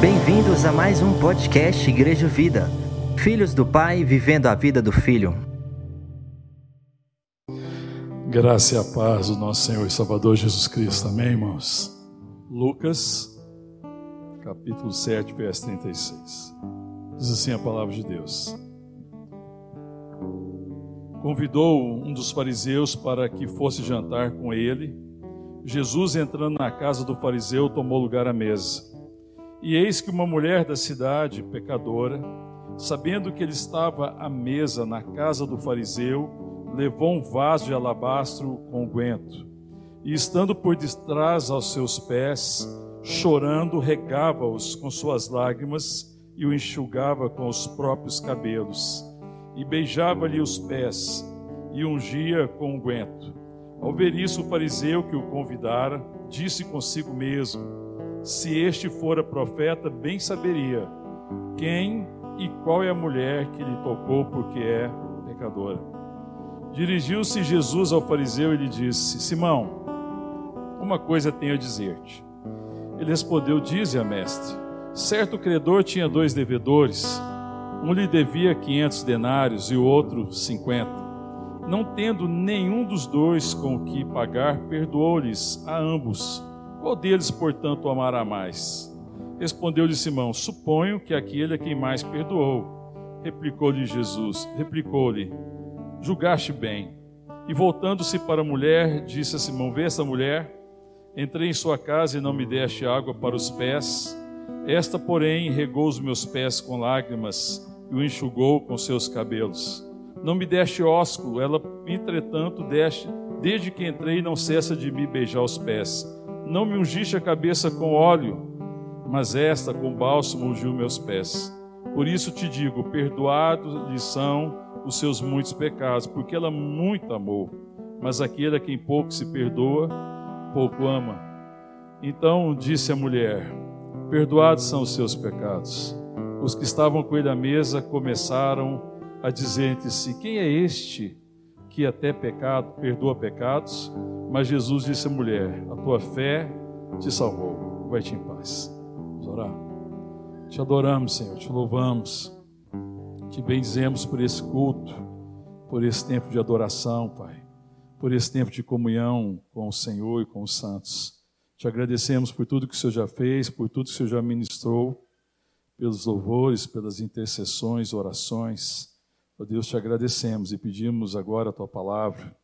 Bem-vindos a mais um podcast Igreja Vida. Filhos do Pai vivendo a vida do Filho. Graça e a paz do nosso Senhor e Salvador Jesus Cristo. Amém, irmãos? Lucas, capítulo 7, verso 36. Diz assim a palavra de Deus. Convidou um dos fariseus para que fosse jantar com ele. Jesus, entrando na casa do fariseu, tomou lugar à mesa. E eis que uma mulher da cidade, pecadora, sabendo que ele estava à mesa na casa do fariseu, levou um vaso de alabastro com unguento. E estando por detrás aos seus pés, chorando, regava-os com suas lágrimas e o enxugava com os próprios cabelos. E beijava-lhe os pés e ungia com unguento. Ao ver isso, o fariseu que o convidara disse consigo mesmo: se este fora profeta, bem saberia quem e qual é a mulher que lhe tocou, porque é pecadora. Dirigiu-se Jesus ao fariseu e lhe disse: Simão, uma coisa tenho a dizer-te. Ele respondeu: Dize a mestre. Certo credor tinha dois devedores. Um lhe devia quinhentos denários e o outro cinquenta. Não tendo nenhum dos dois com o que pagar, perdoou-lhes a ambos. Qual deles, portanto, amará mais? Respondeu-lhe Simão: Suponho que aquele é quem mais perdoou. Replicou-lhe Jesus: Replicou-lhe: Julgaste bem. E voltando-se para a mulher, disse a Simão: Vê essa mulher? Entrei em sua casa e não me deste água para os pés. Esta, porém, regou os meus pés com lágrimas e o enxugou com seus cabelos. Não me deste ósculo, ela, entretanto, deste, desde que entrei, não cessa de me beijar os pés. Não me ungiste a cabeça com óleo, mas esta com bálsamo ungiu meus pés. Por isso te digo: perdoados lhe são os seus muitos pecados, porque ela muito amou. Mas aquele a quem pouco se perdoa, pouco ama. Então disse a mulher: Perdoados são os seus pecados. Os que estavam com ele à mesa começaram a dizer entre si: Quem é este que até pecado perdoa pecados? Mas Jesus disse à mulher: A tua fé te salvou. Vai-te em paz. Vamos orar. Te adoramos, Senhor, te louvamos, te bendizemos por esse culto, por esse tempo de adoração, Pai, por esse tempo de comunhão com o Senhor e com os santos. Te agradecemos por tudo que o Senhor já fez, por tudo que o Senhor já ministrou, pelos louvores, pelas intercessões, orações. Ó Deus, te agradecemos e pedimos agora a tua palavra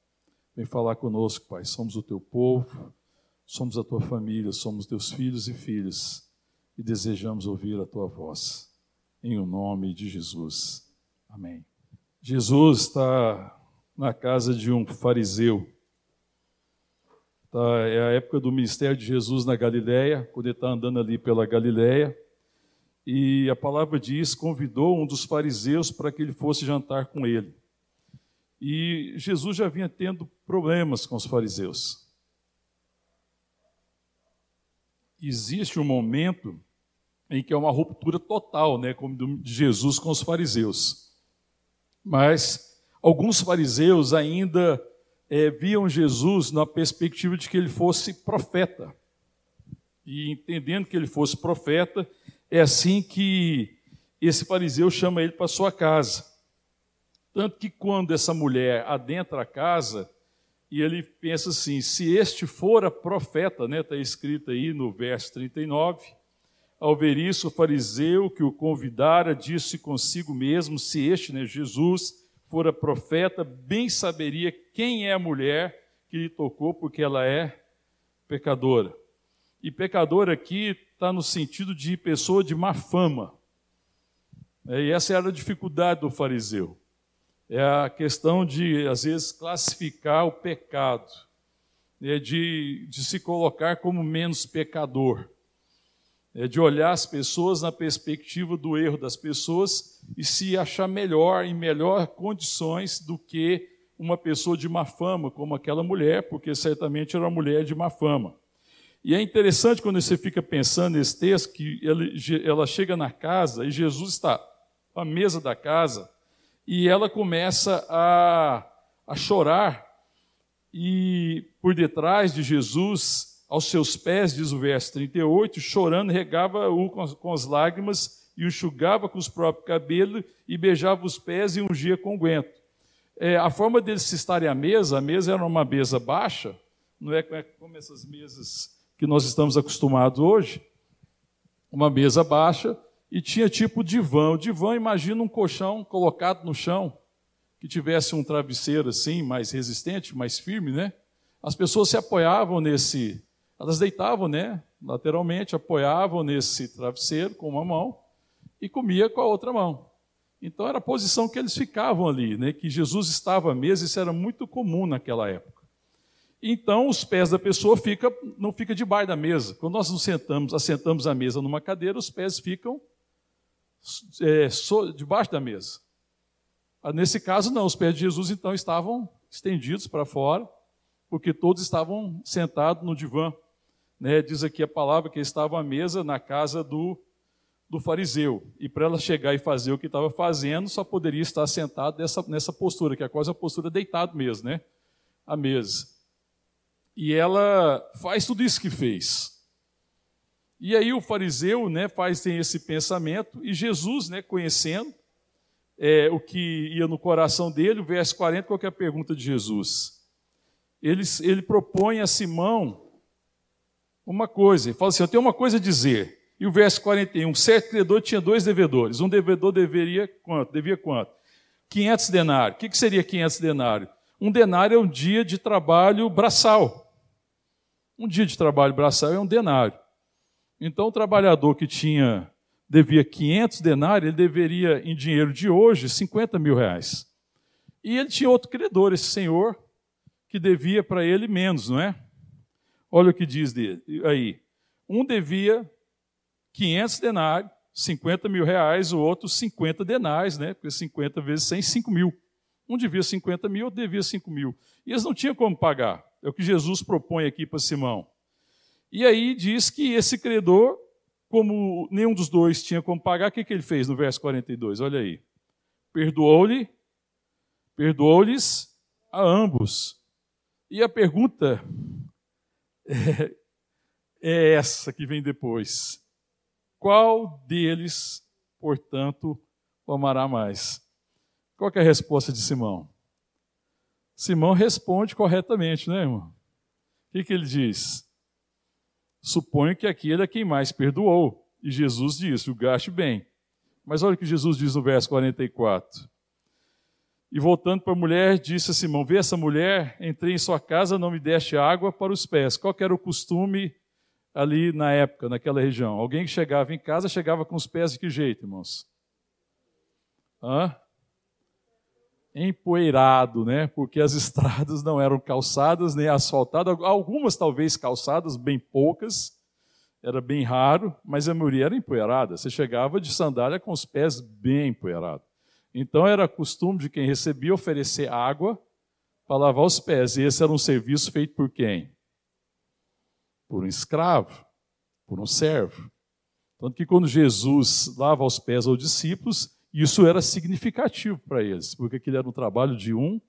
Vem falar conosco, Pai. Somos o teu povo, somos a tua família, somos teus filhos e filhas e desejamos ouvir a tua voz. Em o nome de Jesus. Amém. Jesus está na casa de um fariseu. Tá, é a época do ministério de Jesus na Galiléia, quando ele está andando ali pela Galiléia. E a palavra diz: convidou um dos fariseus para que ele fosse jantar com ele. E Jesus já vinha tendo problemas com os fariseus. Existe um momento em que é uma ruptura total, né, como de Jesus com os fariseus. Mas alguns fariseus ainda é, viam Jesus na perspectiva de que ele fosse profeta. E entendendo que ele fosse profeta, é assim que esse fariseu chama ele para sua casa. Tanto que quando essa mulher adentra a casa, e ele pensa assim: se este fora profeta, está né, tá escrito aí no verso 39, ao ver isso, o fariseu que o convidara disse consigo mesmo: se este, né, Jesus, fora profeta, bem saberia quem é a mulher que lhe tocou, porque ela é pecadora. E pecador aqui está no sentido de pessoa de má fama. É, e essa era a dificuldade do fariseu é a questão de, às vezes, classificar o pecado, é de, de se colocar como menos pecador, é de olhar as pessoas na perspectiva do erro das pessoas e se achar melhor, em melhor condições do que uma pessoa de má fama, como aquela mulher, porque certamente era uma mulher de má fama. E é interessante quando você fica pensando nesse texto, que ela chega na casa e Jesus está à mesa da casa, e ela começa a, a chorar e por detrás de Jesus, aos seus pés, diz o verso 38, chorando, regava-o com as lágrimas e o enxugava com os próprios cabelos e beijava os pés e ungia com guento. É, a forma deles se estarem à mesa, a mesa era uma mesa baixa, não é como essas mesas que nós estamos acostumados hoje, uma mesa baixa, e tinha tipo divã. O divã, imagina um colchão colocado no chão, que tivesse um travesseiro assim, mais resistente, mais firme, né? As pessoas se apoiavam nesse, elas deitavam, né? Lateralmente, apoiavam nesse travesseiro com uma mão e comia com a outra mão. Então era a posição que eles ficavam ali, né? Que Jesus estava à mesa, isso era muito comum naquela época. Então os pés da pessoa fica, não fica debaixo da mesa. Quando nós nos sentamos, assentamos a mesa numa cadeira, os pés ficam é, so, debaixo da mesa. Ah, nesse caso, não, os pés de Jesus então estavam estendidos para fora, porque todos estavam sentados no divã. Né? Diz aqui a palavra que estavam à mesa na casa do, do fariseu. E para ela chegar e fazer o que estava fazendo, só poderia estar sentado nessa, postura, que é quase a postura deitado mesmo, né? A mesa. E ela faz tudo isso que fez. E aí o fariseu né, faz tem esse pensamento, e Jesus, né, conhecendo é, o que ia no coração dele, o verso 40, qual é a pergunta de Jesus? Ele, ele propõe a Simão uma coisa, ele fala assim: Eu tenho uma coisa a dizer. E o verso 41, certo credor tinha dois devedores. Um devedor deveria quanto? Devia quanto? 500 denários. O que, que seria 500 denários? Um denário é um dia de trabalho braçal. Um dia de trabalho braçal é um denário. Então, o trabalhador que tinha devia 500 denários, ele deveria, em dinheiro de hoje, 50 mil reais. E ele tinha outro credor, esse senhor, que devia para ele menos, não é? Olha o que diz dele, aí. Um devia 500 denários, 50 mil reais, o outro 50 denários, né? Porque 50 vezes 100, 5 mil. Um devia 50 mil, outro devia 5 mil. E eles não tinham como pagar. É o que Jesus propõe aqui para Simão. E aí diz que esse credor, como nenhum dos dois tinha como pagar, o que, que ele fez no verso 42? Olha aí. Perdoou-lhe, perdoou-lhes a ambos. E a pergunta é, é essa que vem depois. Qual deles, portanto, o amará mais? Qual é a resposta de Simão? Simão responde corretamente, né, irmão? O que, que ele diz? Suponho que aquele é quem mais perdoou. E Jesus disse: o gaste bem. Mas olha o que Jesus diz no verso 44. E voltando para a mulher, disse a Simão: Vê essa mulher, entrei em sua casa, não me deste água para os pés. Qual era o costume ali na época, naquela região? Alguém que chegava em casa, chegava com os pés de que jeito, irmãos? Hã? Empoeirado, né? Porque as estradas não eram calçadas nem asfaltadas, algumas talvez calçadas, bem poucas, era bem raro, mas a maioria era empoeirada. Você chegava de sandália com os pés bem empoeirados. Então era costume de quem recebia oferecer água para lavar os pés. E esse era um serviço feito por quem? Por um escravo, por um servo. Tanto que quando Jesus lava os pés aos discípulos, isso era significativo para eles, porque aquele era um trabalho de um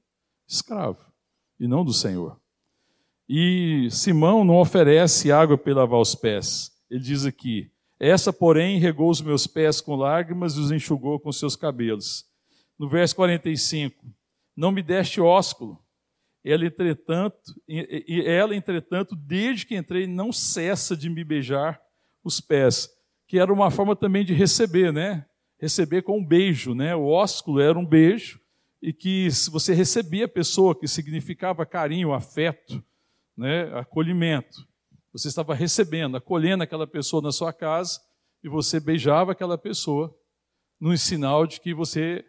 escravo e não do Senhor. E Simão não oferece água para lavar os pés. Ele diz aqui: Essa, porém, regou os meus pés com lágrimas e os enxugou com seus cabelos. No verso 45, não me deste ósculo. Ela, entretanto, ela, entretanto, desde que entrei, não cessa de me beijar os pés, que era uma forma também de receber, né? Receber com um beijo, né? O ósculo era um beijo e que se você recebia a pessoa, que significava carinho, afeto, né? Acolhimento. Você estava recebendo, acolhendo aquela pessoa na sua casa e você beijava aquela pessoa num sinal de que você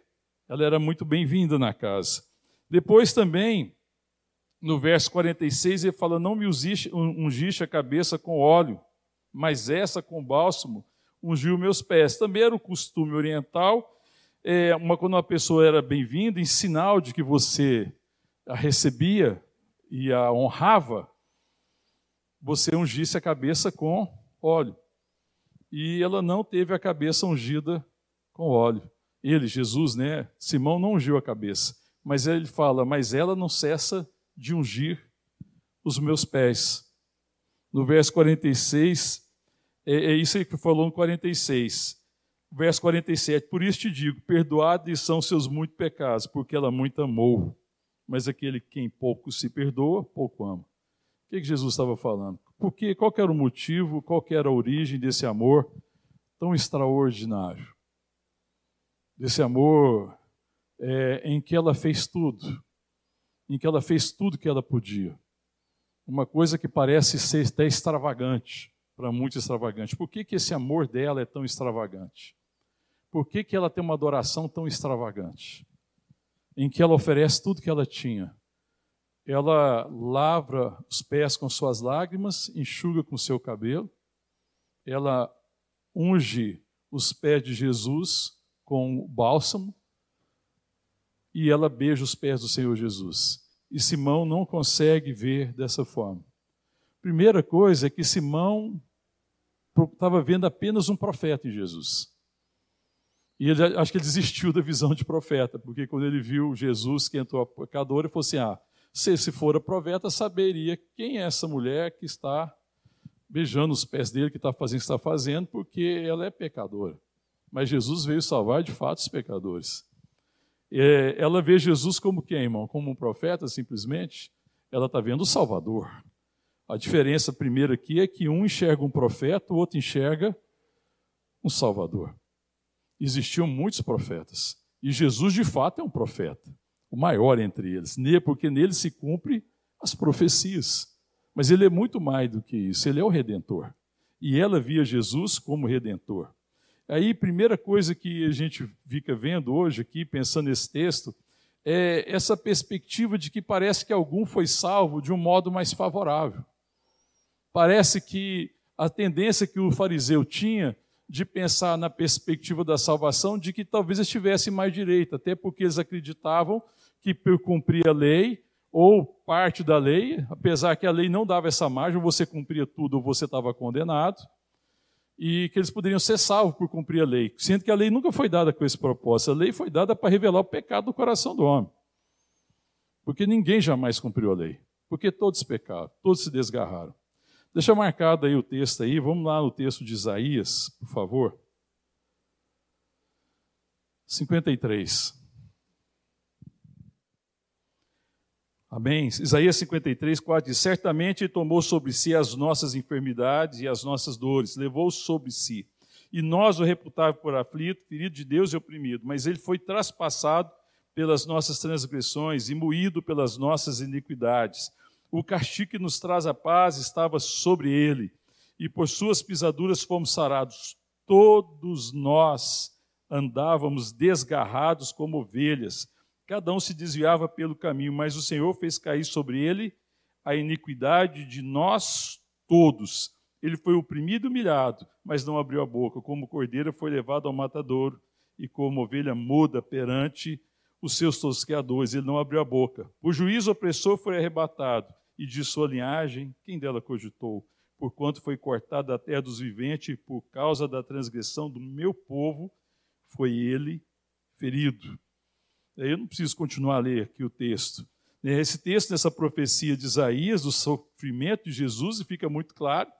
ela era muito bem-vinda na casa. Depois também no verso 46 ele fala: "Não me ungiste a cabeça com óleo, mas essa com bálsamo, ungiu meus pés. Também era o costume oriental, é, uma, quando uma pessoa era bem-vinda, em sinal de que você a recebia e a honrava, você ungisse a cabeça com óleo. E ela não teve a cabeça ungida com óleo. Ele, Jesus, né? Simão não ungiu a cabeça. Mas ele fala, mas ela não cessa de ungir os meus pés. No verso 46, é, é isso aí que falou no 46. Verso 47, por isso te digo, perdoados são seus muitos pecados, porque ela muito amou. Mas aquele quem pouco se perdoa, pouco ama. O que, que Jesus estava falando? Porque qual era o motivo, qual era a origem desse amor tão extraordinário? Desse amor é, em que ela fez tudo, em que ela fez tudo que ela podia. Uma coisa que parece ser até extravagante, para muitos extravagante. Por que, que esse amor dela é tão extravagante? Por que, que ela tem uma adoração tão extravagante? Em que ela oferece tudo que ela tinha. Ela lavra os pés com suas lágrimas, enxuga com seu cabelo, ela unge os pés de Jesus com bálsamo e ela beija os pés do Senhor Jesus. E Simão não consegue ver dessa forma. Primeira coisa é que Simão estava vendo apenas um profeta em Jesus. E ele, acho que ele desistiu da visão de profeta, porque quando ele viu Jesus que entrou a pecadora, ele falou assim: Ah, se, se for a profeta, saberia quem é essa mulher que está beijando os pés dele, que está fazendo está fazendo, porque ela é pecadora. Mas Jesus veio salvar de fato os pecadores. É, ela vê Jesus como quem, irmão? Como um profeta, simplesmente? Ela está vendo o Salvador. A diferença primeira aqui é que um enxerga um profeta, o outro enxerga um Salvador existiam muitos profetas. E Jesus, de fato, é um profeta, o maior entre eles, porque nele se cumpre as profecias. Mas ele é muito mais do que isso, ele é o redentor. E ela via Jesus como redentor. Aí, primeira coisa que a gente fica vendo hoje aqui, pensando nesse texto, é essa perspectiva de que parece que algum foi salvo de um modo mais favorável. Parece que a tendência que o fariseu tinha de pensar na perspectiva da salvação, de que talvez estivesse mais direito, até porque eles acreditavam que por cumprir a lei, ou parte da lei, apesar que a lei não dava essa margem, você cumpria tudo ou você estava condenado, e que eles poderiam ser salvos por cumprir a lei, sendo que a lei nunca foi dada com esse propósito, a lei foi dada para revelar o pecado do coração do homem. Porque ninguém jamais cumpriu a lei, porque todos pecaram, todos se desgarraram. Deixa marcado aí o texto aí, vamos lá no texto de Isaías, por favor. 53. Amém? Isaías 53, 4 diz: Certamente tomou sobre si as nossas enfermidades e as nossas dores, levou sobre si. E nós o reputávamos por aflito, ferido de Deus e oprimido, mas ele foi traspassado pelas nossas transgressões e moído pelas nossas iniquidades. O castigo que nos traz a paz estava sobre ele, e por suas pisaduras fomos sarados. Todos nós andávamos desgarrados como ovelhas, cada um se desviava pelo caminho, mas o Senhor fez cair sobre ele a iniquidade de nós todos. Ele foi oprimido e humilhado, mas não abriu a boca. Como cordeiro foi levado ao matadouro, e como ovelha muda perante os seus tosqueadores, ele não abriu a boca. O juiz opressor foi arrebatado e de sua linhagem, quem dela cogitou? Porquanto foi cortado da terra dos viventes, por causa da transgressão do meu povo, foi ele ferido. Eu não preciso continuar a ler aqui o texto. Esse texto, nessa profecia de Isaías, do sofrimento de Jesus, e fica muito claro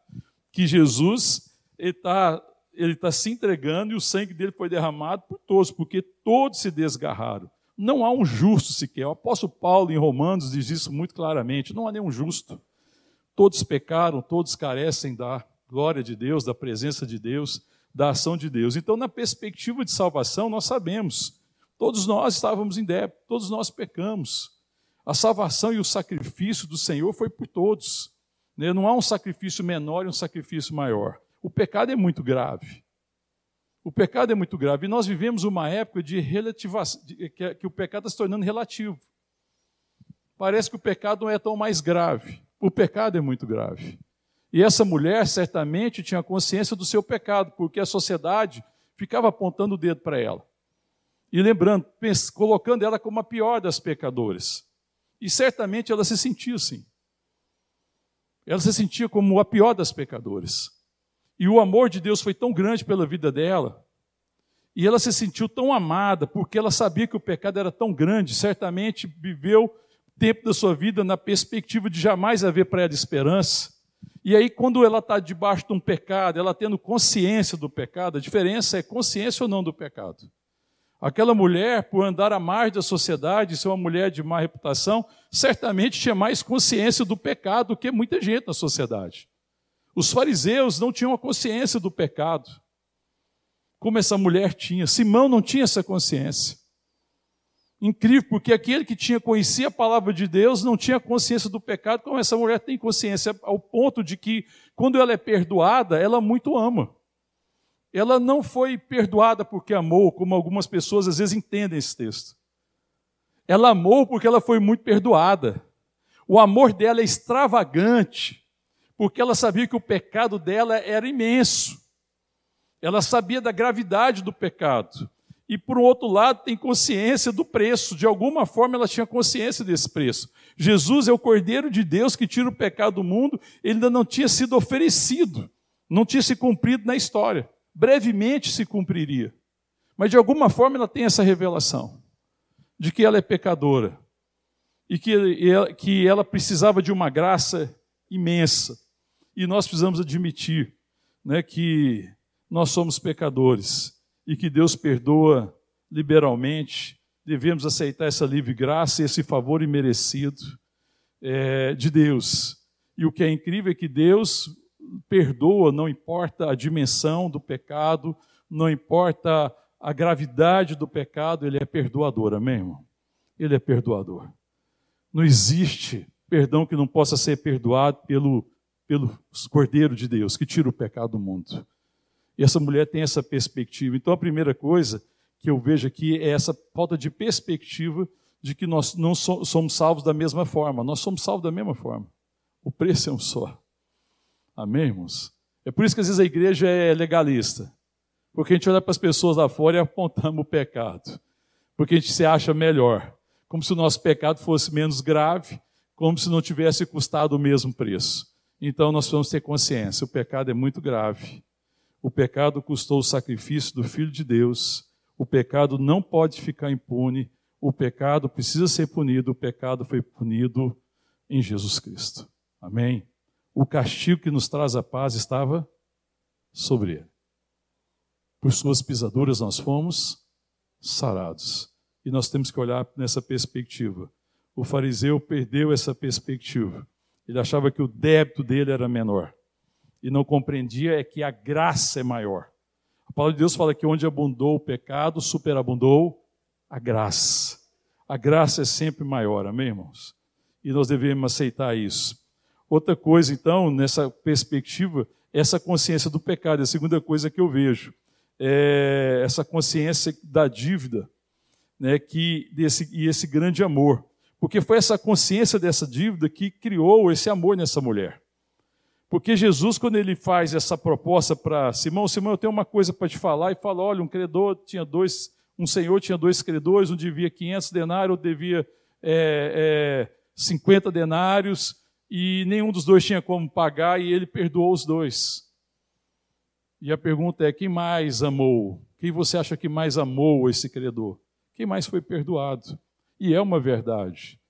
que Jesus está ele tá se entregando e o sangue dele foi derramado por todos, porque todos se desgarraram. Não há um justo sequer. O apóstolo Paulo, em Romanos, diz isso muito claramente: não há nenhum justo. Todos pecaram, todos carecem da glória de Deus, da presença de Deus, da ação de Deus. Então, na perspectiva de salvação, nós sabemos, todos nós estávamos em débito, todos nós pecamos. A salvação e o sacrifício do Senhor foi por todos. Né? Não há um sacrifício menor e um sacrifício maior. O pecado é muito grave. O pecado é muito grave. E nós vivemos uma época de relativação, que, que o pecado está se tornando relativo. Parece que o pecado não é tão mais grave. O pecado é muito grave. E essa mulher certamente tinha consciência do seu pecado, porque a sociedade ficava apontando o dedo para ela. E lembrando, colocando ela como a pior das pecadoras. E certamente ela se sentia assim. Ela se sentia como a pior das pecadoras. E o amor de Deus foi tão grande pela vida dela, e ela se sentiu tão amada, porque ela sabia que o pecado era tão grande, certamente viveu tempo da sua vida na perspectiva de jamais haver para ela esperança. E aí, quando ela está debaixo de um pecado, ela tendo consciência do pecado, a diferença é consciência ou não do pecado. Aquela mulher, por andar à margem da sociedade, ser uma mulher de má reputação, certamente tinha mais consciência do pecado do que muita gente na sociedade. Os fariseus não tinham a consciência do pecado, como essa mulher tinha. Simão não tinha essa consciência. Incrível, porque aquele que tinha conhecia a palavra de Deus não tinha consciência do pecado, como essa mulher tem consciência, ao ponto de que, quando ela é perdoada, ela muito ama. Ela não foi perdoada porque amou, como algumas pessoas às vezes entendem esse texto. Ela amou porque ela foi muito perdoada. O amor dela é extravagante, porque ela sabia que o pecado dela era imenso. Ela sabia da gravidade do pecado e por outro lado tem consciência do preço. De alguma forma ela tinha consciência desse preço. Jesus é o Cordeiro de Deus que tira o pecado do mundo, ele ainda não tinha sido oferecido, não tinha se cumprido na história. Brevemente se cumpriria. Mas de alguma forma ela tem essa revelação de que ela é pecadora e que, que ela precisava de uma graça imensa. E nós precisamos admitir né, que nós somos pecadores e que Deus perdoa liberalmente, devemos aceitar essa livre graça e esse favor imerecido é, de Deus. E o que é incrível é que Deus perdoa, não importa a dimensão do pecado, não importa a gravidade do pecado, Ele é perdoador, amém, irmão? Ele é perdoador. Não existe perdão que não possa ser perdoado pelo, pelo Cordeiro de Deus, que tira o pecado do mundo. E essa mulher tem essa perspectiva. Então, a primeira coisa que eu vejo aqui é essa falta de perspectiva de que nós não somos salvos da mesma forma. Nós somos salvos da mesma forma. O preço é um só. Amém, irmãos? É por isso que às vezes a igreja é legalista. Porque a gente olha para as pessoas lá fora e apontamos o pecado. Porque a gente se acha melhor. Como se o nosso pecado fosse menos grave, como se não tivesse custado o mesmo preço. Então nós vamos ter consciência: o pecado é muito grave. O pecado custou o sacrifício do Filho de Deus. O pecado não pode ficar impune. O pecado precisa ser punido. O pecado foi punido em Jesus Cristo. Amém? O castigo que nos traz a paz estava sobre ele. Por suas pisaduras nós fomos sarados. E nós temos que olhar nessa perspectiva. O fariseu perdeu essa perspectiva. Ele achava que o débito dele era menor e não compreendia é que a graça é maior. A palavra de Deus fala que onde abundou o pecado, superabundou a graça. A graça é sempre maior, amém, irmãos? E nós devemos aceitar isso. Outra coisa, então, nessa perspectiva, é essa consciência do pecado. A segunda coisa que eu vejo é essa consciência da dívida, né, que desse e esse grande amor, porque foi essa consciência dessa dívida que criou esse amor nessa mulher. Porque Jesus, quando ele faz essa proposta para Simão, Simão, eu tenho uma coisa para te falar, e fala: olha, um credor tinha dois, um senhor tinha dois credores, um devia 500 denários, outro devia é, é, 50 denários, e nenhum dos dois tinha como pagar, e ele perdoou os dois. E a pergunta é: quem mais amou? Quem você acha que mais amou esse credor? Quem mais foi perdoado? E é uma verdade.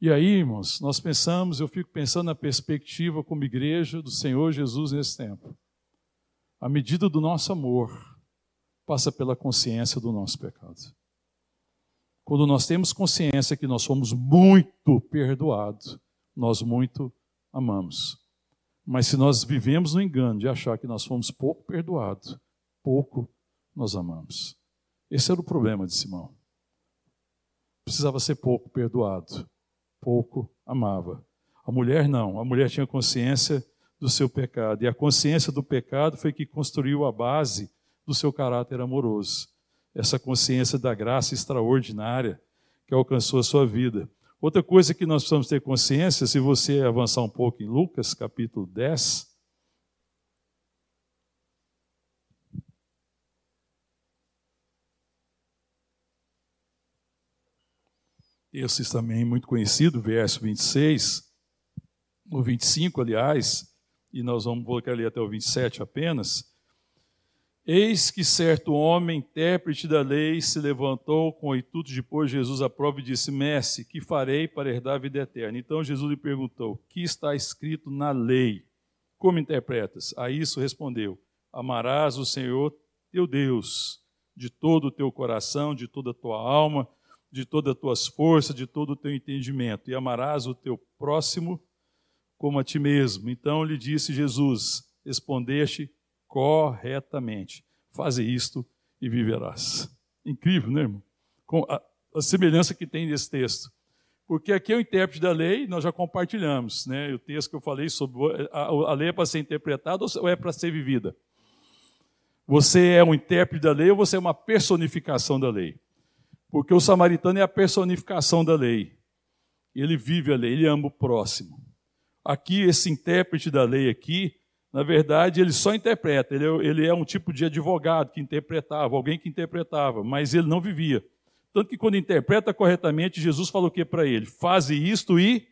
E aí, irmãos, nós pensamos, eu fico pensando na perspectiva como igreja do Senhor Jesus nesse tempo. A medida do nosso amor passa pela consciência do nosso pecado. Quando nós temos consciência que nós somos muito perdoados, nós muito amamos. Mas se nós vivemos no engano de achar que nós fomos pouco perdoados, pouco nós amamos. Esse era o problema de Simão. Precisava ser pouco perdoado pouco amava. A mulher não, a mulher tinha consciência do seu pecado, e a consciência do pecado foi que construiu a base do seu caráter amoroso. Essa consciência da graça extraordinária que alcançou a sua vida. Outra coisa que nós precisamos ter consciência, se você avançar um pouco em Lucas, capítulo 10, Esse também muito conhecido, verso 26, o 25, aliás, e nós vamos colocar ali até o 27 apenas. Eis que certo homem, intérprete da lei, se levantou com o intuito de pôr Jesus à prova e disse: Mestre, que farei para herdar a vida eterna? Então Jesus lhe perguntou: Que está escrito na lei? Como interpretas? A isso respondeu: Amarás o Senhor teu Deus de todo o teu coração, de toda a tua alma, de todas as tuas forças, de todo o teu entendimento, e amarás o teu próximo como a ti mesmo. Então lhe disse Jesus: Respondeste corretamente. Faze isto e viverás. Incrível, né, irmão? Com a, a semelhança que tem nesse texto. Porque aqui é o intérprete da lei, nós já compartilhamos, né? O texto que eu falei sobre a, a lei é para ser interpretada ou é para ser vivida? Você é um intérprete da lei ou você é uma personificação da lei? Porque o samaritano é a personificação da lei. Ele vive a lei, ele ama o próximo. Aqui, esse intérprete da lei aqui, na verdade, ele só interpreta. Ele é, ele é um tipo de advogado que interpretava, alguém que interpretava, mas ele não vivia. Tanto que quando interpreta corretamente, Jesus falou o que para ele? Faze isto e.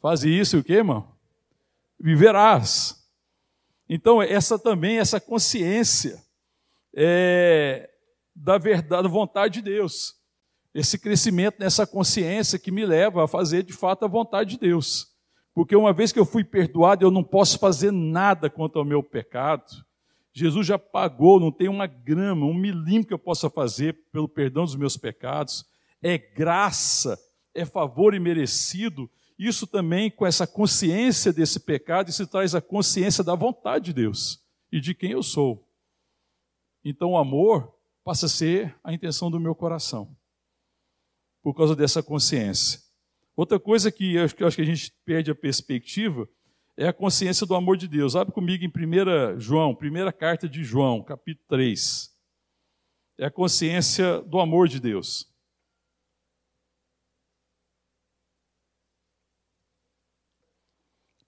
Faze isso e o que, irmão? Viverás. Então, essa também, essa consciência é, da verdade, da vontade de Deus. Esse crescimento nessa consciência que me leva a fazer de fato a vontade de Deus. Porque uma vez que eu fui perdoado, eu não posso fazer nada contra o meu pecado. Jesus já pagou, não tem uma grama, um milímetro que eu possa fazer pelo perdão dos meus pecados. É graça, é favor imerecido. Isso também, com essa consciência desse pecado, isso traz a consciência da vontade de Deus e de quem eu sou. Então o amor passa a ser a intenção do meu coração, por causa dessa consciência. Outra coisa que eu acho que a gente perde a perspectiva é a consciência do amor de Deus. Abre comigo em 1 João, primeira carta de João, capítulo 3. É a consciência do amor de Deus.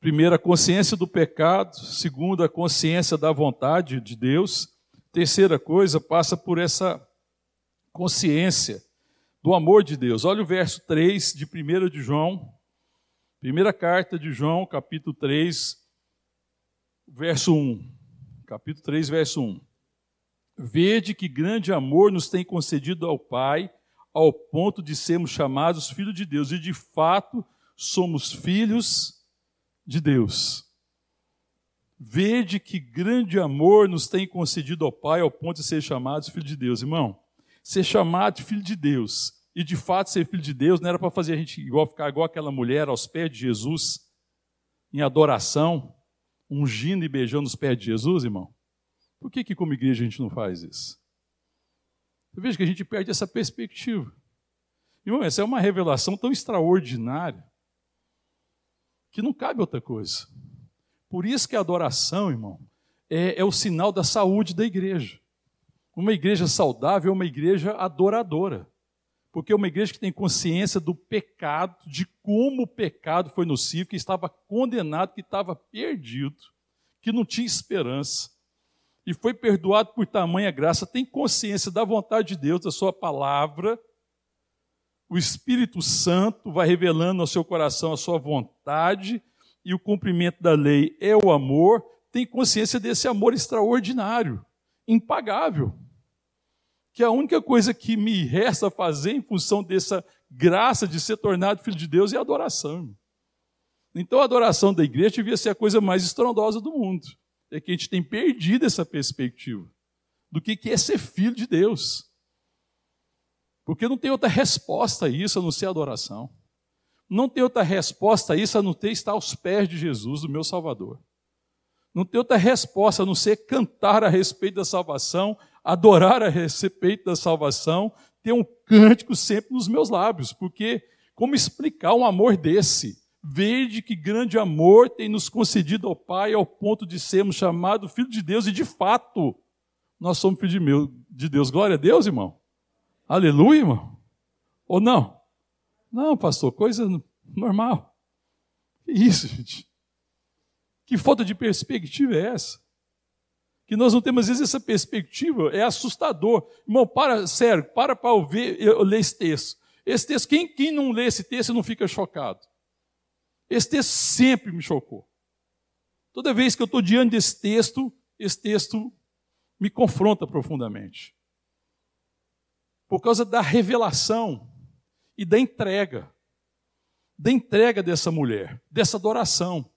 Primeira, a consciência do pecado. Segunda, a consciência da vontade de Deus. Terceira coisa, passa por essa consciência do amor de Deus. Olha o verso 3 de 1 de João, primeira carta de João, capítulo 3, verso 1. Capítulo 3, verso 1. Vede que grande amor nos tem concedido ao Pai, ao ponto de sermos chamados filhos de Deus, e de fato somos filhos de Deus. Vede que grande amor nos tem concedido ao Pai, ao ponto de ser chamados filhos de Deus. Irmão, ser chamado filho de Deus e de fato ser filho de Deus não era para fazer a gente igual ficar igual aquela mulher aos pés de Jesus em adoração, ungindo e beijando os pés de Jesus, irmão. Por que que como igreja a gente não faz isso? Veja que a gente perde essa perspectiva. Irmão, essa é uma revelação tão extraordinária que não cabe outra coisa. Por isso que a adoração, irmão, é, é o sinal da saúde da igreja. Uma igreja saudável é uma igreja adoradora. Porque é uma igreja que tem consciência do pecado, de como o pecado foi nocivo, que estava condenado, que estava perdido, que não tinha esperança. E foi perdoado por tamanha graça, tem consciência da vontade de Deus, da sua palavra. O Espírito Santo vai revelando ao seu coração a sua vontade, e o cumprimento da lei é o amor. Tem consciência desse amor extraordinário, impagável que a única coisa que me resta fazer em função dessa graça de ser tornado filho de Deus é adoração. Então a adoração da igreja devia ser a coisa mais estrondosa do mundo. É que a gente tem perdido essa perspectiva do que é ser filho de Deus. Porque não tem outra resposta a isso a não ser adoração. Não tem outra resposta a isso a não ter estar aos pés de Jesus, do meu Salvador. Não tem outra resposta a não ser cantar a respeito da salvação, adorar a respeito da salvação, ter um cântico sempre nos meus lábios, porque como explicar um amor desse? Vede que grande amor tem nos concedido ao Pai ao ponto de sermos chamados filho de Deus, e de fato, nós somos filhos de Deus. Glória a Deus, irmão. Aleluia, irmão. Ou não? Não, pastor, coisa normal. Que isso, gente? Que falta de perspectiva é essa? que nós não temos, às vezes, essa perspectiva, é assustador. Irmão, para, sério, para para ouvir, eu, ler esse texto. Esse texto, quem, quem não lê esse texto não fica chocado? Esse texto sempre me chocou. Toda vez que eu estou diante desse texto, esse texto me confronta profundamente. Por causa da revelação e da entrega. Da entrega dessa mulher, dessa adoração,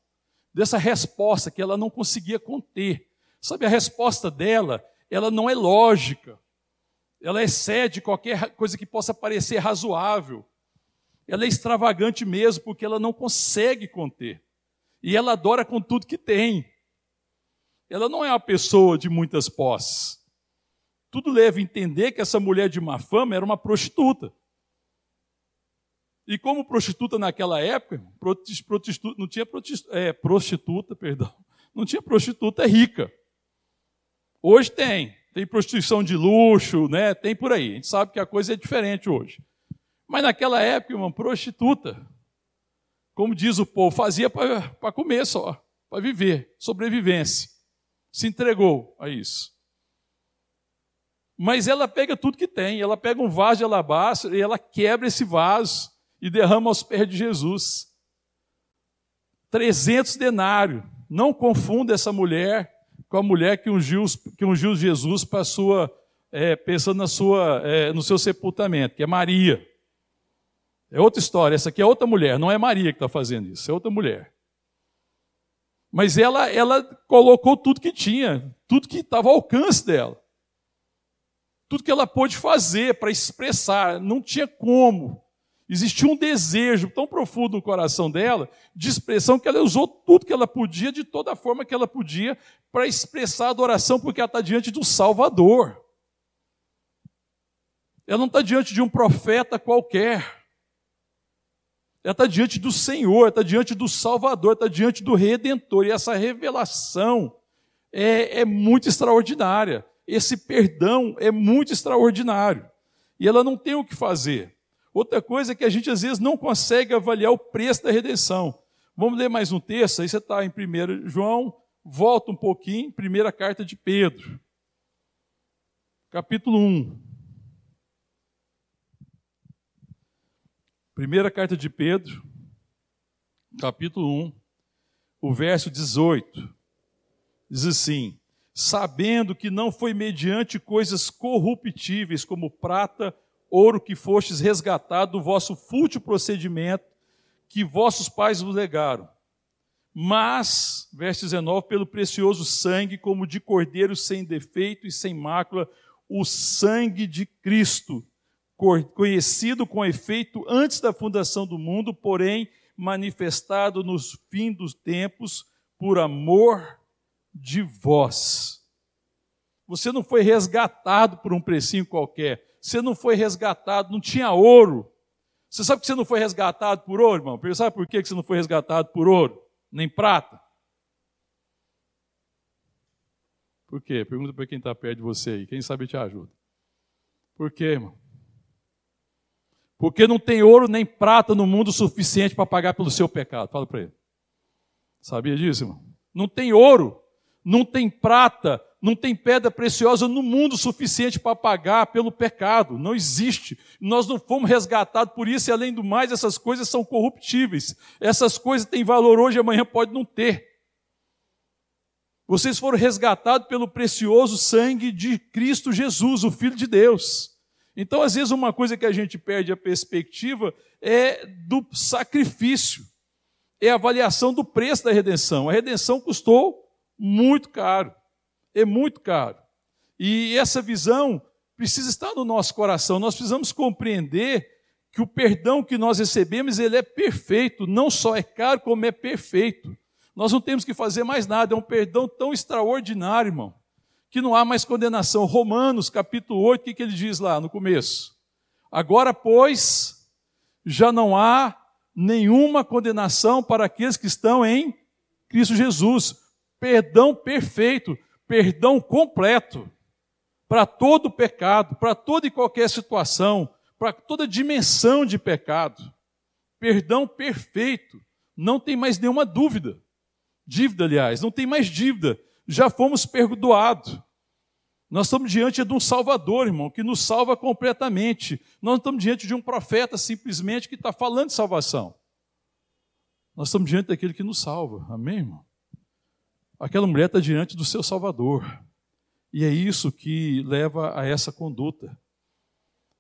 dessa resposta que ela não conseguia conter. Sabe, a resposta dela, ela não é lógica. Ela excede qualquer coisa que possa parecer razoável. Ela é extravagante mesmo, porque ela não consegue conter. E ela adora com tudo que tem. Ela não é uma pessoa de muitas posses. Tudo leva a entender que essa mulher de má fama era uma prostituta. E como prostituta naquela época, prostituta, não tinha prostituta, é, prostituta, perdão, não tinha prostituta rica. Hoje tem, tem prostituição de luxo, né? Tem por aí. A gente sabe que a coisa é diferente hoje. Mas naquela época, uma prostituta, como diz o povo, fazia para comer só, para viver, sobrevivência. Se entregou a isso. Mas ela pega tudo que tem, ela pega um vaso de alabastro e ela quebra esse vaso e derrama aos pés de Jesus. 300 denários. Não confunda essa mulher com a mulher que ungiu, que ungiu Jesus para sua, é, pensando na sua, é, no seu sepultamento, que é Maria. É outra história. Essa aqui é outra mulher, não é Maria que está fazendo isso, é outra mulher. Mas ela, ela colocou tudo que tinha, tudo que estava ao alcance dela. Tudo que ela pôde fazer para expressar, não tinha como. Existia um desejo tão profundo no coração dela, de expressão, que ela usou tudo que ela podia, de toda forma que ela podia, para expressar a adoração, porque ela está diante do Salvador. Ela não está diante de um profeta qualquer. Ela está diante do Senhor, está diante do Salvador, está diante do Redentor. E essa revelação é, é muito extraordinária. Esse perdão é muito extraordinário. E ela não tem o que fazer. Outra coisa é que a gente às vezes não consegue avaliar o preço da redenção. Vamos ler mais um texto, aí você está em 1 João, volta um pouquinho, primeira carta de Pedro, capítulo 1. Primeira carta de Pedro, capítulo 1, o verso 18. Diz assim: Sabendo que não foi mediante coisas corruptíveis como prata, ouro que fostes resgatado do vosso fútil procedimento que vossos pais vos legaram, mas, verso 19, pelo precioso sangue, como de cordeiro sem defeito e sem mácula, o sangue de Cristo conhecido com efeito antes da fundação do mundo, porém manifestado nos fins dos tempos por amor de vós. Você não foi resgatado por um precinho qualquer. Você não foi resgatado, não tinha ouro. Você sabe que você não foi resgatado por ouro, irmão? Sabe por que você não foi resgatado por ouro? Nem prata? Por quê? Pergunta para quem está perto de você aí. Quem sabe te ajuda. Por quê, irmão? Porque não tem ouro nem prata no mundo suficiente para pagar pelo seu pecado. Fala para ele. Sabia disso, irmão? Não tem ouro, não tem prata, não tem pedra preciosa no mundo suficiente para pagar pelo pecado. Não existe. Nós não fomos resgatados por isso, e além do mais, essas coisas são corruptíveis. Essas coisas têm valor hoje, amanhã pode não ter. Vocês foram resgatados pelo precioso sangue de Cristo Jesus, o Filho de Deus. Então, às vezes, uma coisa que a gente perde a perspectiva é do sacrifício, é a avaliação do preço da redenção. A redenção custou muito caro, é muito caro. E essa visão precisa estar no nosso coração. Nós precisamos compreender que o perdão que nós recebemos, ele é perfeito, não só é caro, como é perfeito. Nós não temos que fazer mais nada, é um perdão tão extraordinário, irmão que não há mais condenação. Romanos, capítulo 8, o que, que ele diz lá no começo? Agora, pois, já não há nenhuma condenação para aqueles que estão em Cristo Jesus. Perdão perfeito, perdão completo para todo pecado, para toda e qualquer situação, para toda dimensão de pecado. Perdão perfeito, não tem mais nenhuma dúvida. Dívida, aliás, não tem mais dívida já fomos perdoados. Nós estamos diante de um Salvador, irmão, que nos salva completamente. Nós não estamos diante de um profeta simplesmente que está falando de salvação. Nós estamos diante daquele que nos salva. Amém, irmão? Aquela mulher está diante do seu Salvador. E é isso que leva a essa conduta,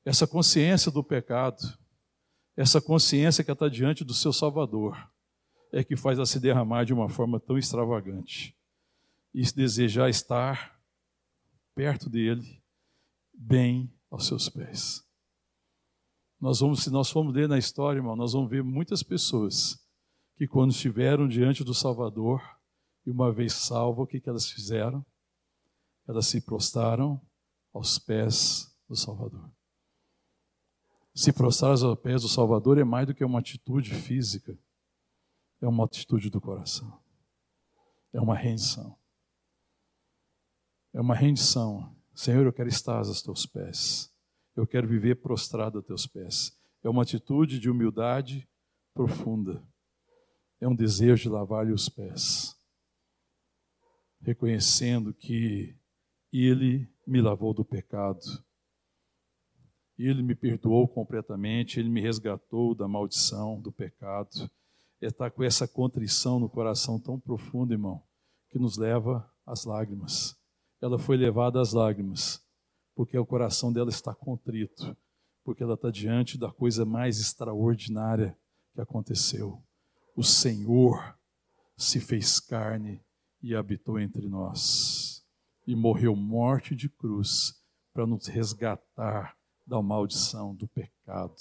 essa consciência do pecado, essa consciência que está diante do seu Salvador, é que faz ela se derramar de uma forma tão extravagante e desejar estar perto dele, bem aos seus pés. Nós vamos, se nós formos ler na história, irmão, nós vamos ver muitas pessoas que quando estiveram diante do Salvador e uma vez salvo, o que, que elas fizeram? Elas se prostraram aos pés do Salvador. Se prostrar aos pés do Salvador é mais do que uma atitude física, é uma atitude do coração, é uma rendição. É uma rendição. Senhor, eu quero estar aos teus pés. Eu quero viver prostrado a teus pés. É uma atitude de humildade profunda. É um desejo de lavar-lhe os pés. Reconhecendo que Ele me lavou do pecado. Ele me perdoou completamente, Ele me resgatou da maldição, do pecado. É estar com essa contrição no coração tão profundo, irmão, que nos leva às lágrimas. Ela foi levada às lágrimas porque o coração dela está contrito, porque ela está diante da coisa mais extraordinária que aconteceu. O Senhor se fez carne e habitou entre nós, e morreu morte de cruz para nos resgatar da maldição do pecado.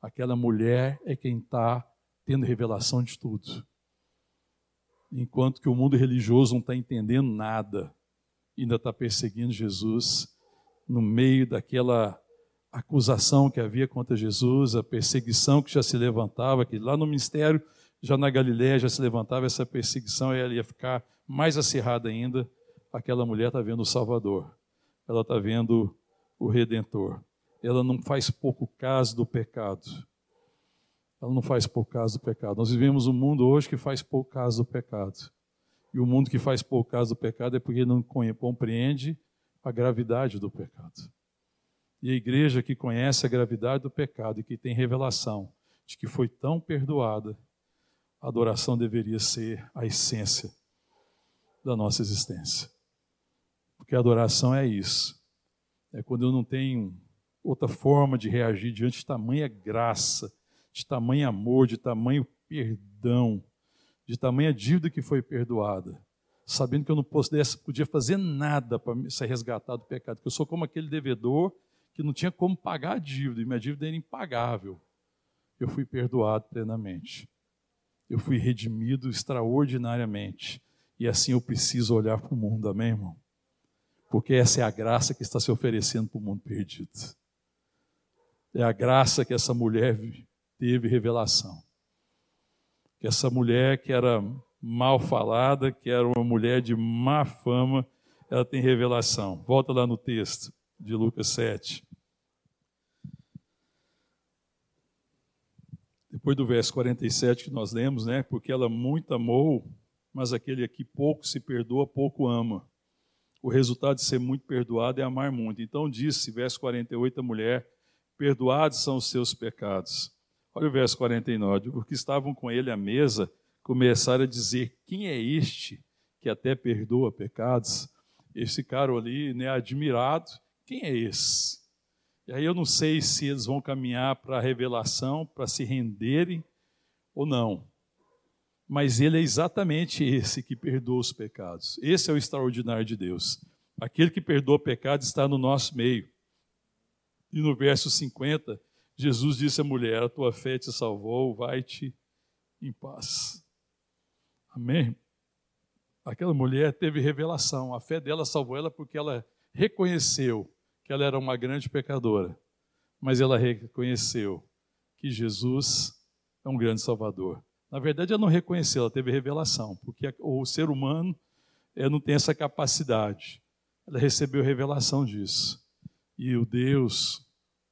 Aquela mulher é quem está tendo revelação de tudo. Enquanto que o mundo religioso não está entendendo nada, ainda está perseguindo Jesus, no meio daquela acusação que havia contra Jesus, a perseguição que já se levantava, que lá no ministério, já na Galiléia, já se levantava essa perseguição e ela ia ficar mais acirrada ainda. Aquela mulher está vendo o Salvador, ela está vendo o Redentor. Ela não faz pouco caso do pecado. Ela não faz pouco caso do pecado. Nós vivemos um mundo hoje que faz pouco caso do pecado. E o mundo que faz pouco caso do pecado é porque não compreende a gravidade do pecado. E a igreja que conhece a gravidade do pecado e que tem revelação de que foi tão perdoada, a adoração deveria ser a essência da nossa existência. Porque a adoração é isso. É quando eu não tenho outra forma de reagir diante de tamanha graça, de tamanho amor, de tamanho perdão, de tamanha dívida que foi perdoada sabendo que eu não podia fazer nada para ser resgatado do pecado, que eu sou como aquele devedor que não tinha como pagar a dívida, e minha dívida era impagável. Eu fui perdoado plenamente. Eu fui redimido extraordinariamente. E assim eu preciso olhar para o mundo, amém, irmão? Porque essa é a graça que está se oferecendo para o mundo perdido. É a graça que essa mulher teve revelação. Que essa mulher que era mal falada, que era uma mulher de má fama, ela tem revelação. Volta lá no texto de Lucas 7. Depois do verso 47 que nós lemos, né? Porque ela muito amou, mas aquele aqui pouco se perdoa, pouco ama. O resultado de ser muito perdoado é amar muito. Então disse, verso 48, a mulher: Perdoados são os seus pecados. Olha o verso 49. Porque estavam com ele à mesa, começaram a dizer: quem é este que até perdoa pecados? Eles ficaram ali né, admirados: quem é esse? E aí eu não sei se eles vão caminhar para a revelação, para se renderem ou não. Mas ele é exatamente esse que perdoa os pecados. Esse é o extraordinário de Deus. Aquele que perdoa pecados está no nosso meio. E no verso 50, Jesus disse à mulher: A tua fé te salvou, vai-te em paz. Amém? Aquela mulher teve revelação, a fé dela salvou ela porque ela reconheceu que ela era uma grande pecadora, mas ela reconheceu que Jesus é um grande salvador. Na verdade, ela não reconheceu, ela teve revelação, porque o ser humano não tem essa capacidade. Ela recebeu revelação disso. E o Deus,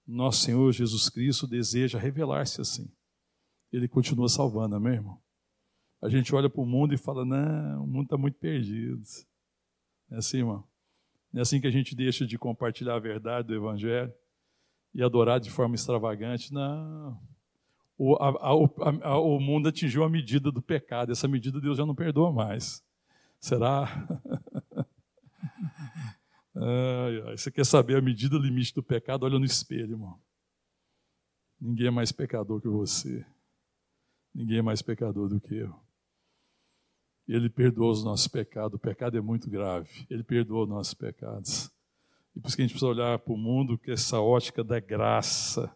nosso Senhor Jesus Cristo, deseja revelar-se assim. Ele continua salvando, amém, irmão? a gente olha para o mundo e fala: não, o mundo está muito perdido. É assim, irmão? É assim que a gente deixa de compartilhar a verdade do Evangelho e adorar de forma extravagante. Não. O, a, a, a, o mundo atingiu a medida do pecado. Essa medida Deus já não perdoa mais. Será? Ah, você quer saber a medida limite do pecado? Olha no espelho, irmão. Ninguém é mais pecador que você. Ninguém é mais pecador do que eu. Ele perdoou os nossos pecados. O pecado é muito grave. Ele perdoou os nossos pecados. E por isso que a gente precisa olhar para o mundo com essa ótica da graça.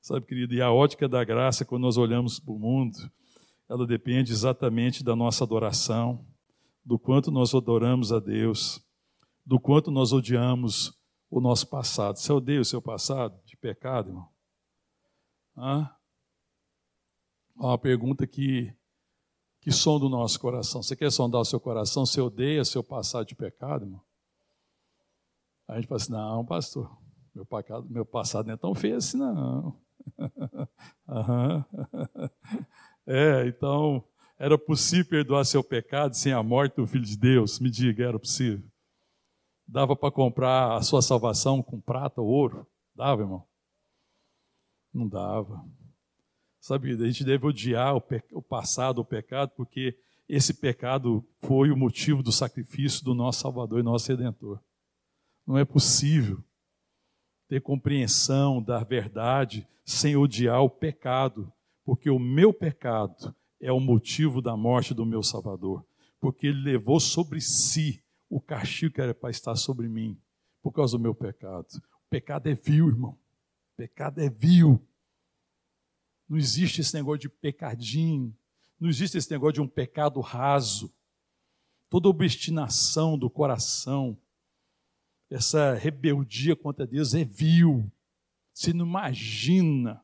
Sabe, querido, e a ótica da graça, quando nós olhamos para o mundo, ela depende exatamente da nossa adoração, do quanto nós adoramos a Deus, do quanto nós odiamos o nosso passado. Você odeia o seu passado de pecado, irmão? Hã? Uma pergunta que, que sonda o nosso coração. Você quer sondar o seu coração? Você odeia seu passado de pecado, irmão? A gente fala assim, não, pastor, meu, pecado, meu passado não é tão feio assim, não. É, então, era possível perdoar seu pecado sem a morte do Filho de Deus? Me diga, era possível. Dava para comprar a sua salvação com prata ou ouro? Dava, irmão? Não dava. Sabe, a gente deve odiar o, o passado, o pecado, porque esse pecado foi o motivo do sacrifício do nosso Salvador e nosso Redentor. Não é possível ter compreensão da verdade sem odiar o pecado, porque o meu pecado é o motivo da morte do meu Salvador, porque ele levou sobre si o castigo que era para estar sobre mim, por causa do meu pecado. O pecado é vil, irmão. O pecado é vil. Não existe esse negócio de pecadinho. Não existe esse negócio de um pecado raso. Toda obstinação do coração, essa rebeldia contra Deus é vil. Você não imagina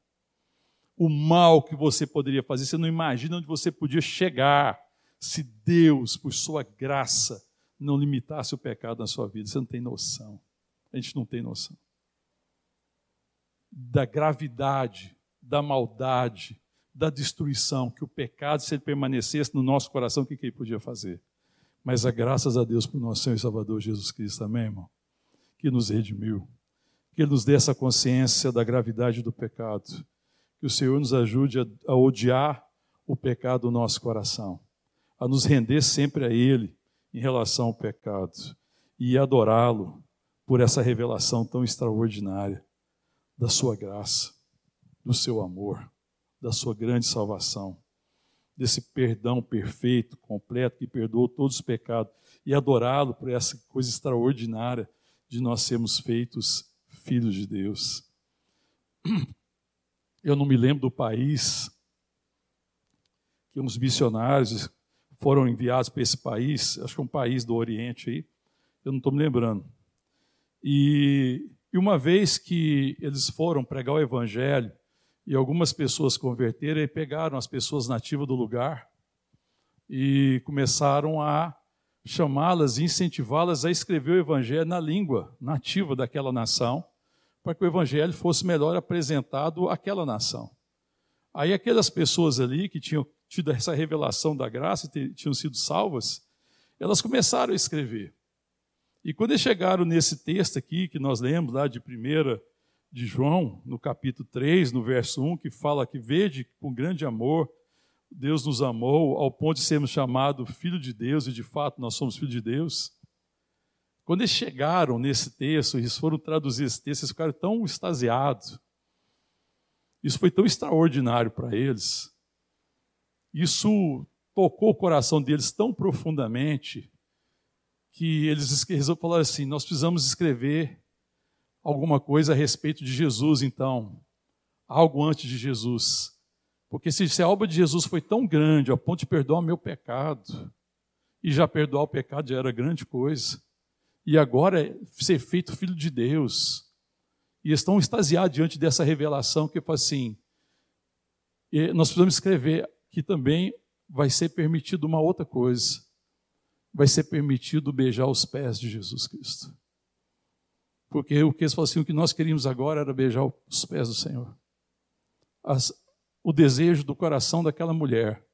o mal que você poderia fazer, você não imagina onde você podia chegar se Deus, por sua graça, não limitasse o pecado na sua vida. Você não tem noção. A gente não tem noção da gravidade da maldade, da destruição, que o pecado, se ele permanecesse no nosso coração, o que, que ele podia fazer? Mas a graças a Deus por nosso Senhor e Salvador Jesus Cristo, amém, irmão? Que nos redimiu, que Ele nos dê essa consciência da gravidade do pecado, que o Senhor nos ajude a, a odiar o pecado do nosso coração, a nos render sempre a Ele em relação ao pecado. E adorá-lo por essa revelação tão extraordinária da Sua graça do seu amor, da sua grande salvação, desse perdão perfeito, completo, que perdoou todos os pecados, e adorá-lo por essa coisa extraordinária de nós sermos feitos filhos de Deus. Eu não me lembro do país que uns missionários foram enviados para esse país, acho que é um país do Oriente aí, eu não estou me lembrando. E, e uma vez que eles foram pregar o Evangelho, e algumas pessoas converteram e pegaram as pessoas nativas do lugar e começaram a chamá-las e incentivá-las a escrever o evangelho na língua nativa daquela nação, para que o evangelho fosse melhor apresentado àquela nação. Aí aquelas pessoas ali que tinham tido essa revelação da graça e tinham sido salvas, elas começaram a escrever. E quando eles chegaram nesse texto aqui, que nós lemos lá de primeira de João, no capítulo 3, no verso 1, que fala que vede com grande amor Deus nos amou ao ponto de sermos chamados filho de Deus, e de fato nós somos filhos de Deus. Quando eles chegaram nesse texto, eles foram traduzir esse texto, eles ficaram tão extasiados. Isso foi tão extraordinário para eles. Isso tocou o coração deles tão profundamente que eles falaram assim: nós precisamos escrever alguma coisa a respeito de Jesus, então, algo antes de Jesus. Porque se, a obra de Jesus foi tão grande, ao ponto de perdoar meu pecado, e já perdoar o pecado já era grande coisa, e agora é ser feito filho de Deus, e estão extasiados diante dessa revelação que fala assim, nós precisamos escrever que também vai ser permitido uma outra coisa, vai ser permitido beijar os pés de Jesus Cristo. Porque o que eles falam assim, o que nós queríamos agora era beijar os pés do Senhor. As, o desejo do coração daquela mulher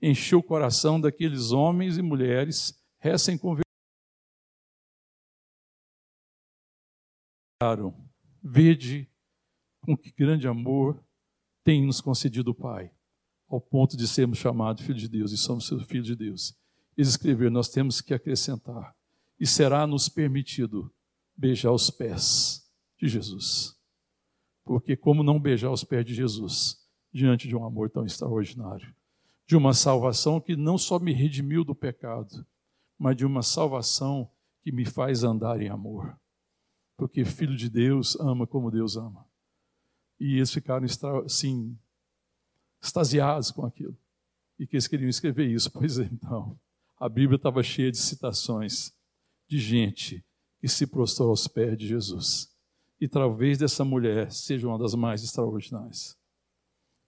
encheu o coração daqueles homens e mulheres recém-convertidos. Vede com que grande amor tem nos concedido o Pai, ao ponto de sermos chamados filhos de Deus e somos seus filhos de Deus. Eles escreveram, nós temos que acrescentar, e será nos permitido beijar os pés de Jesus. Porque como não beijar os pés de Jesus diante de um amor tão extraordinário? De uma salvação que não só me redimiu do pecado, mas de uma salvação que me faz andar em amor. Porque filho de Deus ama como Deus ama. E eles ficaram assim, extasiados com aquilo. E que eles queriam escrever isso. Pois então, a Bíblia estava cheia de citações de gente que se prostrou aos pés de Jesus. E talvez dessa mulher seja uma das mais extraordinárias.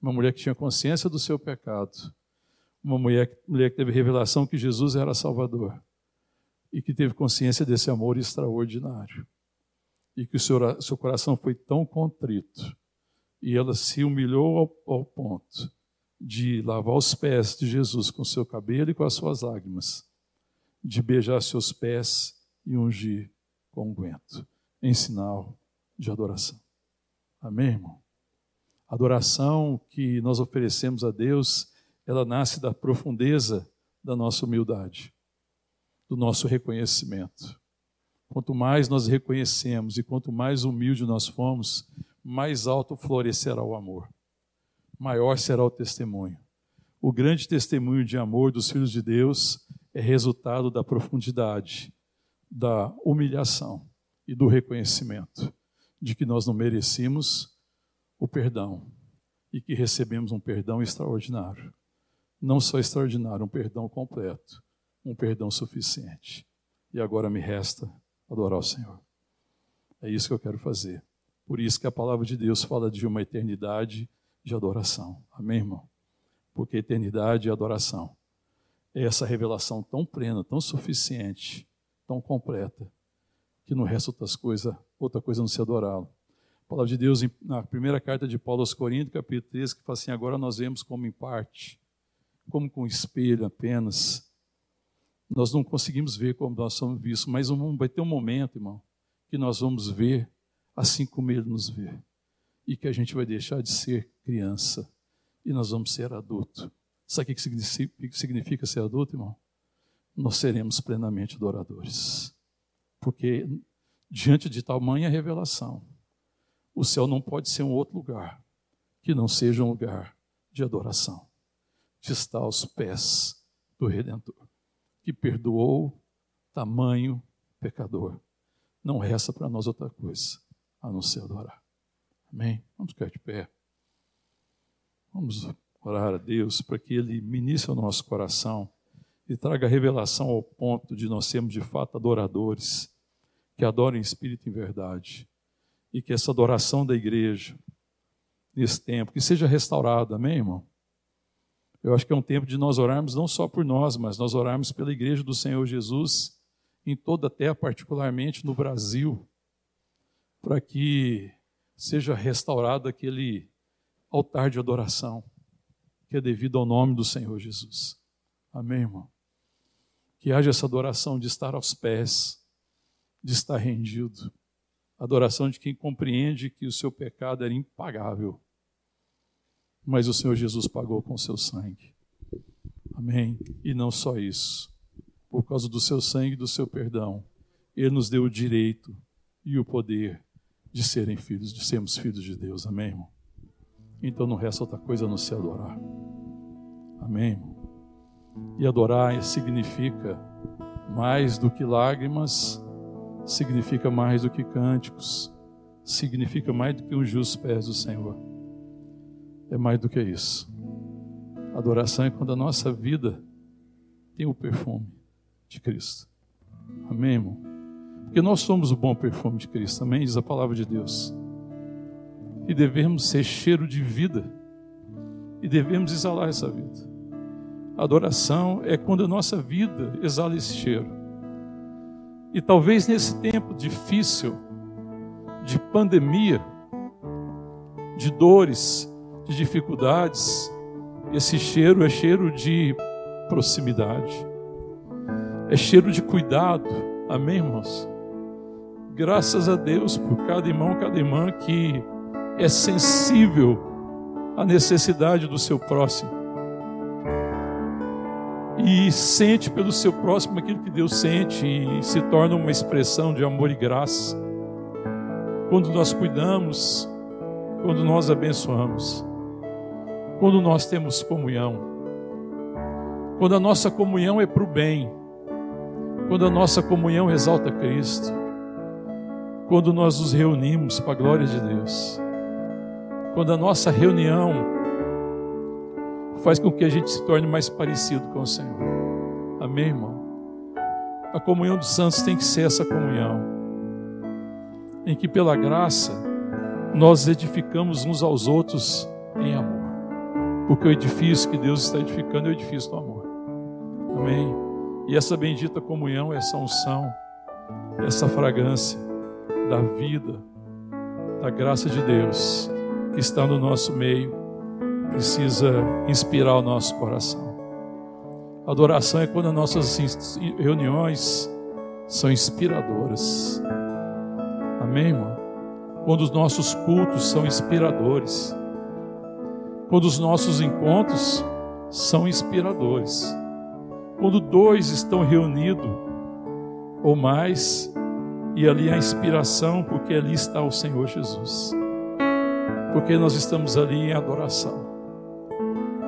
Uma mulher que tinha consciência do seu pecado. Uma mulher, mulher que teve revelação que Jesus era Salvador. E que teve consciência desse amor extraordinário. E que o seu, seu coração foi tão contrito. E ela se humilhou ao, ao ponto de lavar os pés de Jesus com seu cabelo e com as suas lágrimas. De beijar seus pés e ungir com unguento, em sinal de adoração. Amém, irmão? A adoração que nós oferecemos a Deus, ela nasce da profundeza da nossa humildade, do nosso reconhecimento. Quanto mais nós reconhecemos e quanto mais humilde nós formos, mais alto florescerá o amor, maior será o testemunho. O grande testemunho de amor dos filhos de Deus é resultado da profundidade da humilhação e do reconhecimento de que nós não merecíamos o perdão e que recebemos um perdão extraordinário. Não só extraordinário, um perdão completo, um perdão suficiente. E agora me resta adorar o Senhor. É isso que eu quero fazer. Por isso que a palavra de Deus fala de uma eternidade de adoração. Amém, irmão? Porque eternidade e adoração é essa revelação tão plena, tão suficiente tão completa que no resto outras coisas, outra coisa não se adorá-lo. A palavra de Deus, na primeira carta de Paulo aos Coríntios, capítulo 13, que fala assim: agora nós vemos como em parte, como com espelho apenas. Nós não conseguimos ver como nós somos vistos, mas vai ter um momento, irmão, que nós vamos ver assim como ele nos vê. E que a gente vai deixar de ser criança e nós vamos ser adulto. Sabe o que significa ser adulto, irmão? nós seremos plenamente adoradores. Porque diante de tamanha revelação, o céu não pode ser um outro lugar que não seja um lugar de adoração, de estar aos pés do Redentor, que perdoou tamanho pecador. Não resta para nós outra coisa a não ser adorar. Amém? Vamos ficar de pé. Vamos orar a Deus para que Ele ministre o nosso coração e traga revelação ao ponto de nós sermos de fato adoradores, que adoram em espírito em verdade, e que essa adoração da igreja, nesse tempo, que seja restaurada, amém, irmão? Eu acho que é um tempo de nós orarmos não só por nós, mas nós orarmos pela igreja do Senhor Jesus em toda a terra, particularmente no Brasil, para que seja restaurado aquele altar de adoração que é devido ao nome do Senhor Jesus. Amém, irmão? Que haja essa adoração de estar aos pés, de estar rendido. Adoração de quem compreende que o seu pecado era impagável. Mas o Senhor Jesus pagou com o seu sangue. Amém? E não só isso. Por causa do seu sangue e do seu perdão, Ele nos deu o direito e o poder de serem filhos, de sermos filhos de Deus. Amém, irmão? Então não resta outra coisa a não se adorar. Amém, irmão? E adorar significa mais do que lágrimas, significa mais do que cânticos, significa mais do que os justos pés do Senhor. É mais do que isso. Adoração é quando a nossa vida tem o perfume de Cristo. Amém, irmão? Porque nós somos o bom perfume de Cristo, amém? Diz a palavra de Deus. E devemos ser cheiro de vida. E devemos exalar essa vida. Adoração é quando a nossa vida exala esse cheiro. E talvez nesse tempo difícil, de pandemia, de dores, de dificuldades, esse cheiro é cheiro de proximidade, é cheiro de cuidado, amém, irmãos? Graças a Deus por cada irmão, cada irmã que é sensível à necessidade do seu próximo e sente pelo seu próximo aquilo que Deus sente e se torna uma expressão de amor e graça. Quando nós cuidamos, quando nós abençoamos, quando nós temos comunhão, quando a nossa comunhão é para o bem, quando a nossa comunhão exalta Cristo, quando nós nos reunimos para a glória de Deus, quando a nossa reunião faz com que a gente se torne mais parecido com o Senhor. Amém, irmão? A comunhão dos santos tem que ser essa comunhão, em que pela graça nós edificamos uns aos outros em amor, porque o edifício que Deus está edificando é o edifício do amor. Amém? E essa bendita comunhão, essa unção, essa fragrância da vida, da graça de Deus que está no nosso meio precisa inspirar o nosso coração. Adoração é quando as nossas reuniões são inspiradoras. Amém, irmão? Quando os nossos cultos são inspiradores. Quando os nossos encontros são inspiradores. Quando dois estão reunidos ou mais, e ali a inspiração, porque ali está o Senhor Jesus. Porque nós estamos ali em adoração.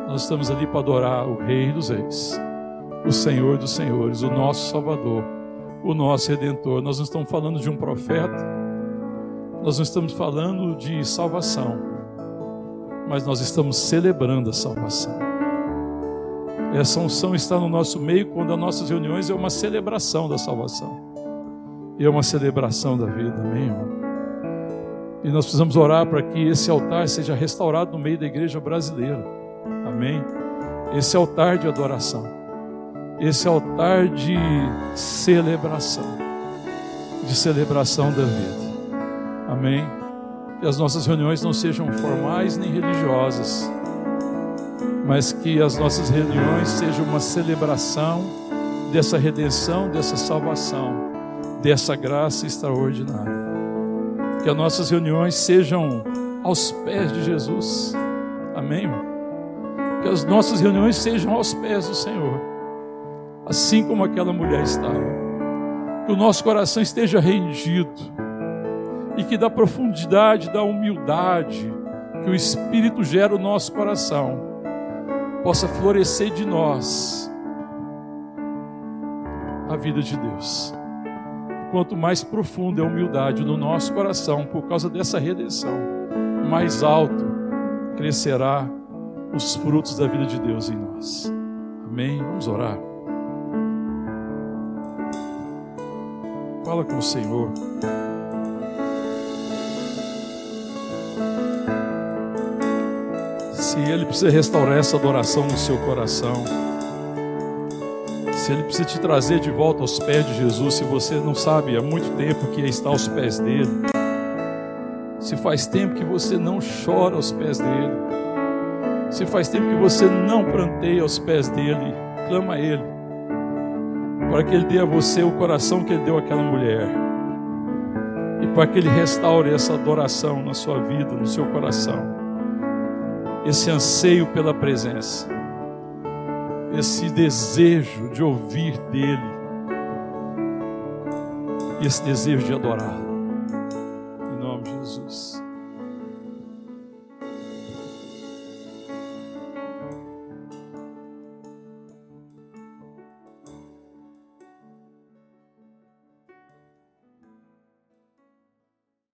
Nós estamos ali para adorar o Rei dos Reis, o Senhor dos Senhores, o nosso Salvador, o nosso Redentor. Nós não estamos falando de um profeta, nós não estamos falando de salvação, mas nós estamos celebrando a salvação. Essa unção está no nosso meio quando as nossas reuniões é uma celebração da salvação. E é uma celebração da vida, amém, irmão? E nós precisamos orar para que esse altar seja restaurado no meio da igreja brasileira. Amém? Esse altar de adoração, esse altar de celebração, de celebração da vida. Amém? Que as nossas reuniões não sejam formais nem religiosas, mas que as nossas reuniões sejam uma celebração dessa redenção, dessa salvação, dessa graça extraordinária. Que as nossas reuniões sejam aos pés de Jesus. Amém? Que as nossas reuniões sejam aos pés do Senhor, assim como aquela mulher estava. Que o nosso coração esteja rendido e que da profundidade, da humildade que o Espírito gera no nosso coração, possa florescer de nós a vida de Deus. Quanto mais profunda é a humildade no nosso coração, por causa dessa redenção, mais alto crescerá os frutos da vida de Deus em nós. Amém? Vamos orar. Fala com o Senhor. Se Ele precisa restaurar essa adoração no seu coração, se Ele precisa te trazer de volta aos pés de Jesus, se você não sabe há muito tempo que está aos pés dele, se faz tempo que você não chora aos pés dele, se faz tempo que você não pranteia aos pés dele, clama a ele, para que ele dê a você o coração que ele deu àquela mulher, e para que ele restaure essa adoração na sua vida, no seu coração, esse anseio pela presença, esse desejo de ouvir dele, esse desejo de adorá-lo.